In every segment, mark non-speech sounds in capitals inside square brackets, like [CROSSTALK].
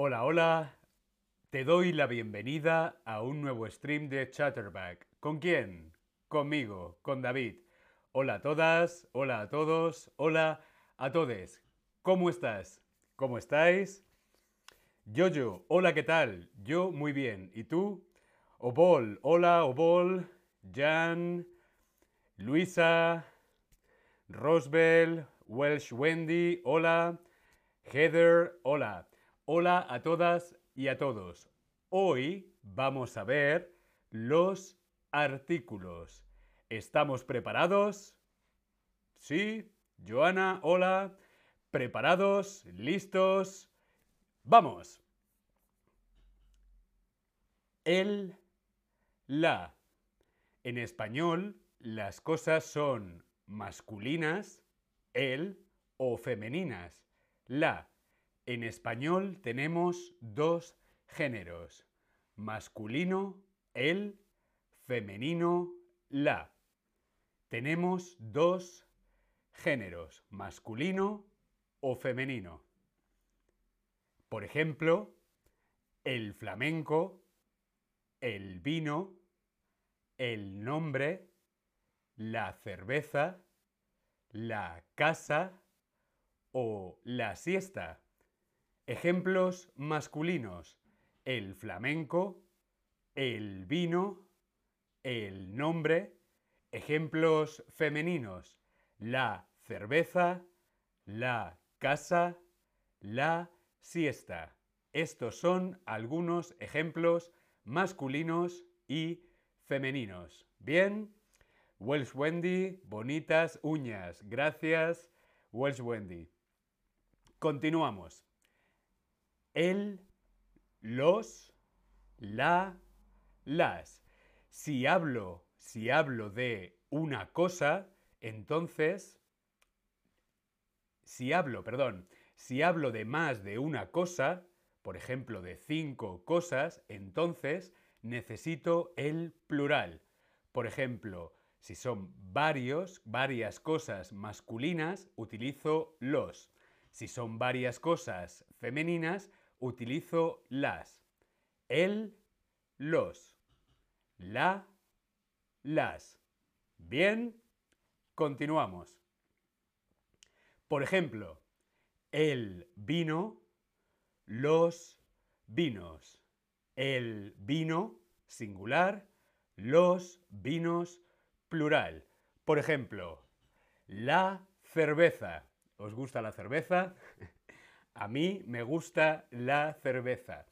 Hola, hola. Te doy la bienvenida a un nuevo stream de Chatterback. ¿Con quién? Conmigo, con David. Hola a todas, hola a todos, hola a todes. ¿Cómo estás? ¿Cómo estáis? Yoyo, hola, ¿qué tal? Yo muy bien. ¿Y tú? Obol, hola, Obol. Jan, Luisa, Rosbel, Welsh Wendy, hola. Heather, hola. Hola a todas y a todos. Hoy vamos a ver los artículos. ¿Estamos preparados? ¿Sí? Joana, hola. ¿Preparados? ¿Listos? ¡Vamos! El, la. En español, las cosas son masculinas, el o femeninas. La. En español tenemos dos géneros, masculino, el, femenino, la. Tenemos dos géneros, masculino o femenino. Por ejemplo, el flamenco, el vino, el nombre, la cerveza, la casa o la siesta. Ejemplos masculinos. El flamenco, el vino, el nombre. Ejemplos femeninos. La cerveza, la casa, la siesta. Estos son algunos ejemplos masculinos y femeninos. Bien, Welsh Wendy, bonitas uñas. Gracias, Welsh Wendy. Continuamos. El, los, la, las. Si hablo, si hablo de una cosa, entonces, si hablo, perdón, si hablo de más de una cosa, por ejemplo, de cinco cosas, entonces necesito el plural. Por ejemplo, si son varios, varias cosas masculinas, utilizo los. Si son varias cosas femeninas, utilizo las. El, los. La, las. Bien, continuamos. Por ejemplo, el vino, los vinos. El vino, singular, los vinos, plural. Por ejemplo, la cerveza. ¿Os gusta la cerveza? [LAUGHS] A mí me gusta la cerveza.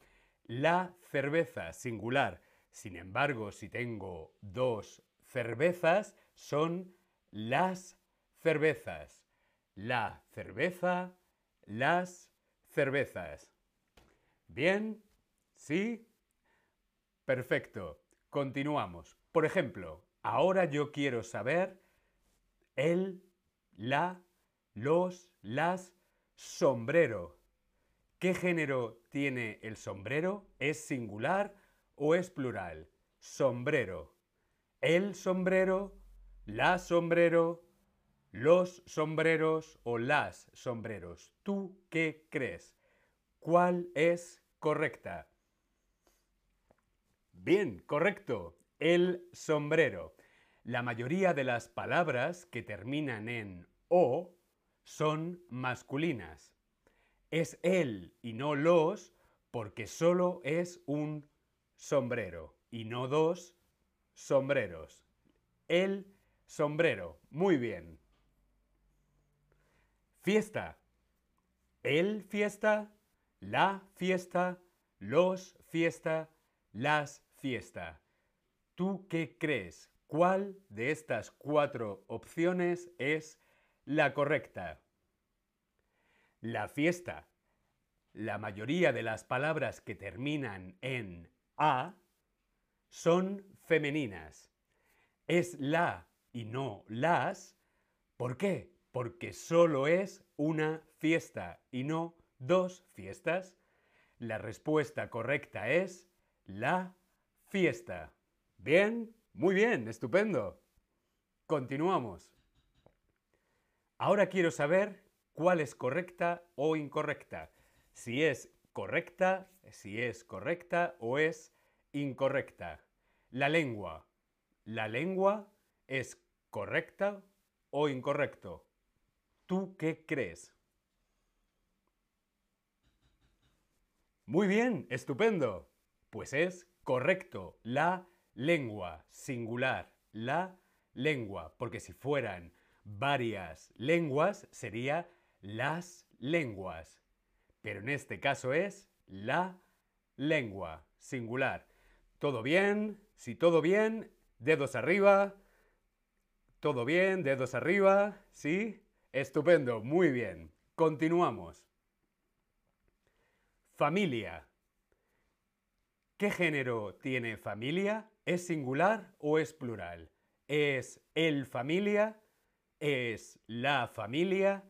La cerveza, singular. Sin embargo, si tengo dos cervezas, son las cervezas. La cerveza, las cervezas. ¿Bien? ¿Sí? Perfecto. Continuamos. Por ejemplo, ahora yo quiero saber el, la, los, las, sombrero. ¿Qué género tiene el sombrero? ¿Es singular o es plural? Sombrero. El sombrero, la sombrero, los sombreros o las sombreros. ¿Tú qué crees? ¿Cuál es correcta? Bien, correcto. El sombrero. La mayoría de las palabras que terminan en o son masculinas. Es él y no los porque solo es un sombrero y no dos sombreros. El sombrero. Muy bien. Fiesta. El fiesta, la fiesta, los fiesta, las fiesta. ¿Tú qué crees? ¿Cuál de estas cuatro opciones es la correcta? La fiesta. La mayoría de las palabras que terminan en a son femeninas. Es la y no las. ¿Por qué? Porque solo es una fiesta y no dos fiestas. La respuesta correcta es la fiesta. Bien, muy bien, estupendo. Continuamos. Ahora quiero saber cuál es correcta o incorrecta. Si es correcta, si es correcta o es incorrecta. La lengua. ¿La lengua es correcta o incorrecto? ¿Tú qué crees? Muy bien, estupendo. Pues es correcto. La lengua, singular. La lengua. Porque si fueran varias lenguas, sería las lenguas. Pero en este caso es la lengua, singular. ¿Todo bien? Si todo bien, dedos arriba. ¿Todo bien? Dedos arriba. ¿Sí? Estupendo, muy bien. Continuamos. Familia. ¿Qué género tiene familia? ¿Es singular o es plural? ¿Es el familia? ¿Es la familia?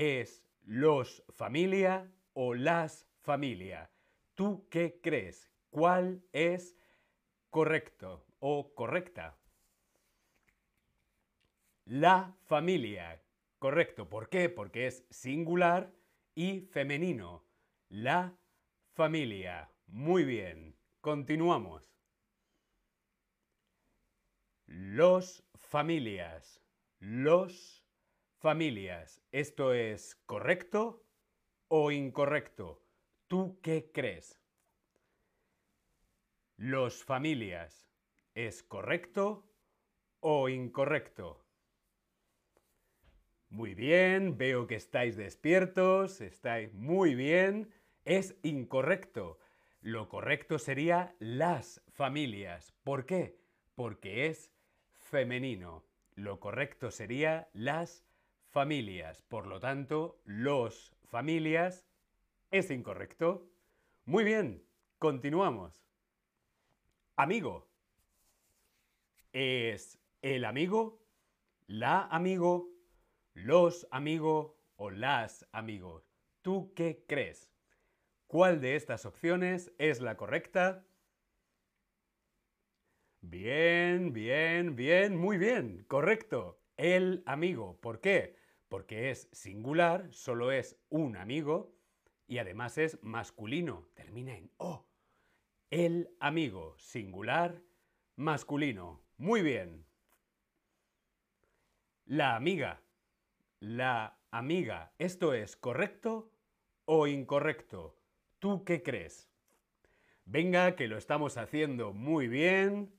¿Es los familia o las familia? ¿Tú qué crees? ¿Cuál es correcto o correcta? La familia. Correcto. ¿Por qué? Porque es singular y femenino. La familia. Muy bien. Continuamos. Los familias. Los familias. ¿Esto es correcto o incorrecto? ¿Tú qué crees? Los familias. ¿Es correcto o incorrecto? Muy bien, veo que estáis despiertos, estáis muy bien. Es incorrecto. Lo correcto sería las familias. ¿Por qué? Porque es femenino. Lo correcto sería las familias. Por lo tanto, los familias es incorrecto. Muy bien, continuamos. Amigo. ¿Es el amigo? ¿La amigo? ¿Los amigos o las amigos? ¿Tú qué crees? ¿Cuál de estas opciones es la correcta? Bien, bien, bien, muy bien, correcto. El amigo. ¿Por qué? Porque es singular, solo es un amigo y además es masculino. Termina en O. El amigo, singular, masculino. Muy bien. La amiga. La amiga. ¿Esto es correcto o incorrecto? ¿Tú qué crees? Venga, que lo estamos haciendo muy bien.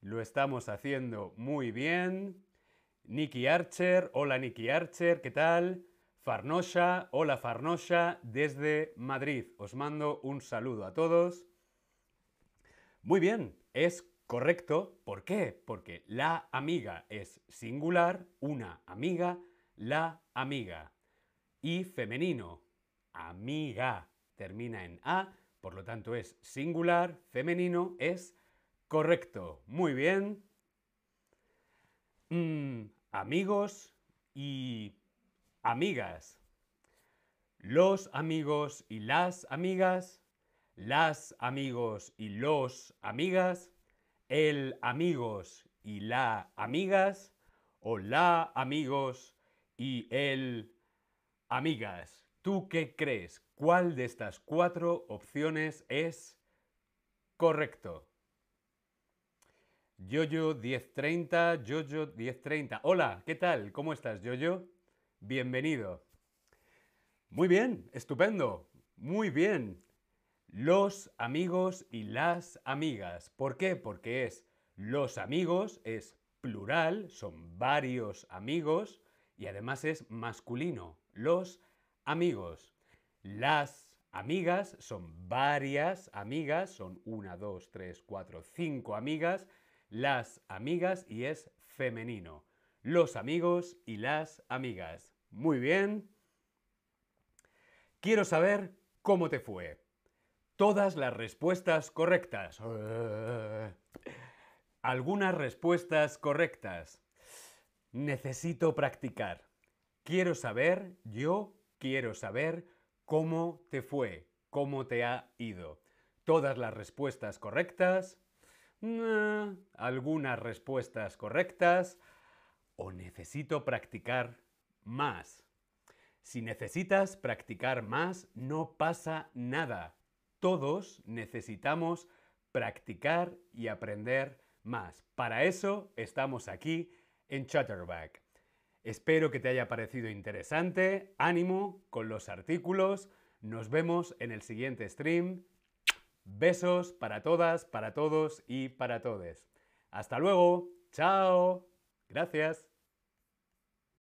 Lo estamos haciendo muy bien. Nicky Archer, hola Nicky Archer, ¿qué tal? Farnosha, hola Farnosha, desde Madrid. Os mando un saludo a todos. Muy bien, es correcto. ¿Por qué? Porque la amiga es singular, una amiga, la amiga. Y femenino, amiga termina en A, por lo tanto es singular, femenino, es correcto. Muy bien. Mm, amigos y amigas. Los amigos y las amigas. Las amigos y los amigas. El amigos y la amigas. O la amigos y el amigas. ¿Tú qué crees? ¿Cuál de estas cuatro opciones es correcto? Yoyo 1030, Yoyo 1030. Hola, ¿qué tal? ¿Cómo estás, Yoyo? Bienvenido. Muy bien, estupendo. Muy bien. Los amigos y las amigas. ¿Por qué? Porque es los amigos, es plural, son varios amigos y además es masculino. Los amigos. Las amigas son varias amigas, son una, dos, tres, cuatro, cinco amigas. Las amigas y es femenino. Los amigos y las amigas. Muy bien. Quiero saber cómo te fue. Todas las respuestas correctas. [LAUGHS] Algunas respuestas correctas. Necesito practicar. Quiero saber yo quiero saber cómo te fue, cómo te ha ido. Todas las respuestas correctas, algunas respuestas correctas o necesito practicar más. Si necesitas practicar más, no pasa nada. Todos necesitamos practicar y aprender más. Para eso estamos aquí en Chatterback. Espero que te haya parecido interesante. Ánimo con los artículos. Nos vemos en el siguiente stream. Besos para todas, para todos y para todes. Hasta luego. Chao. Gracias.